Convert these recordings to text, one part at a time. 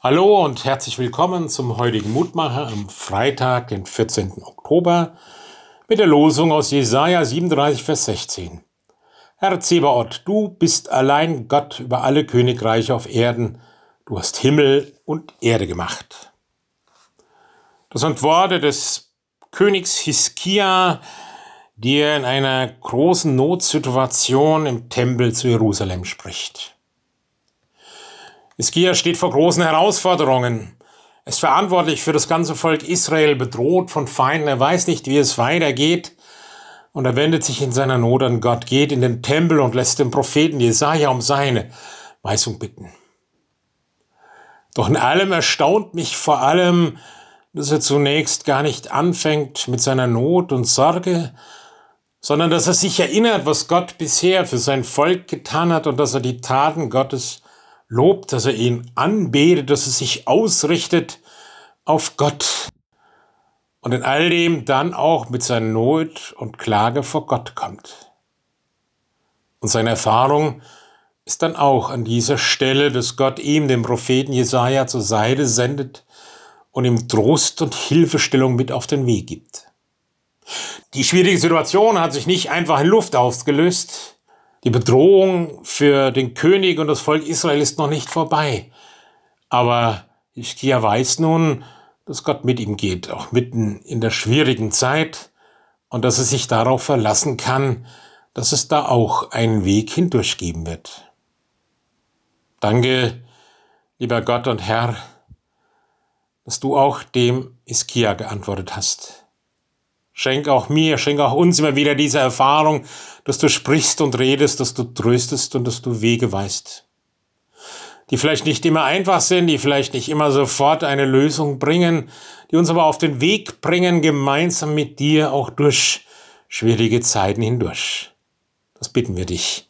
Hallo und herzlich willkommen zum heutigen Mutmacher am Freitag, den 14. Oktober, mit der Losung aus Jesaja 37, Vers 16. Herr Zebaoth, du bist allein Gott über alle Königreiche auf Erden. Du hast Himmel und Erde gemacht. Das sind Worte des Königs Hiskia, die er in einer großen Notsituation im Tempel zu Jerusalem spricht. Hiskia steht vor großen Herausforderungen. Er ist verantwortlich für das ganze Volk Israel, bedroht von Feinden. Er weiß nicht, wie es weitergeht. Und er wendet sich in seiner Not an Gott, geht in den Tempel und lässt den Propheten Jesaja um seine Weisung bitten. Doch in allem erstaunt mich vor allem, dass er zunächst gar nicht anfängt mit seiner Not und Sorge, sondern dass er sich erinnert, was Gott bisher für sein Volk getan hat und dass er die Taten Gottes lobt, dass er ihn anbetet, dass er sich ausrichtet auf Gott und in all dem dann auch mit seiner Not und Klage vor Gott kommt. Und seine Erfahrung ist dann auch an dieser Stelle, dass Gott ihm, dem Propheten Jesaja, zur Seite sendet und ihm Trost und Hilfestellung mit auf den Weg gibt. Die schwierige Situation hat sich nicht einfach in Luft ausgelöst. Die Bedrohung für den König und das Volk Israel ist noch nicht vorbei. Aber Hiskia weiß nun, dass Gott mit ihm geht, auch mitten in der schwierigen Zeit, und dass er sich darauf verlassen kann, dass es da auch einen Weg hindurch geben wird. Danke, lieber Gott und Herr, dass du auch dem Iskia geantwortet hast. Schenk auch mir, schenk auch uns immer wieder diese Erfahrung, dass du sprichst und redest, dass du tröstest und dass du Wege weißt. Die vielleicht nicht immer einfach sind, die vielleicht nicht immer sofort eine Lösung bringen, die uns aber auf den Weg bringen, gemeinsam mit dir auch durch schwierige Zeiten hindurch. Das bitten wir dich,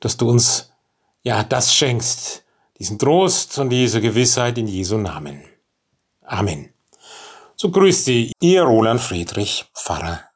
dass du uns ja das schenkst, diesen Trost und diese Gewissheit in Jesu Namen. Amen. So grüßt Sie Ihr Roland Friedrich, Pfarrer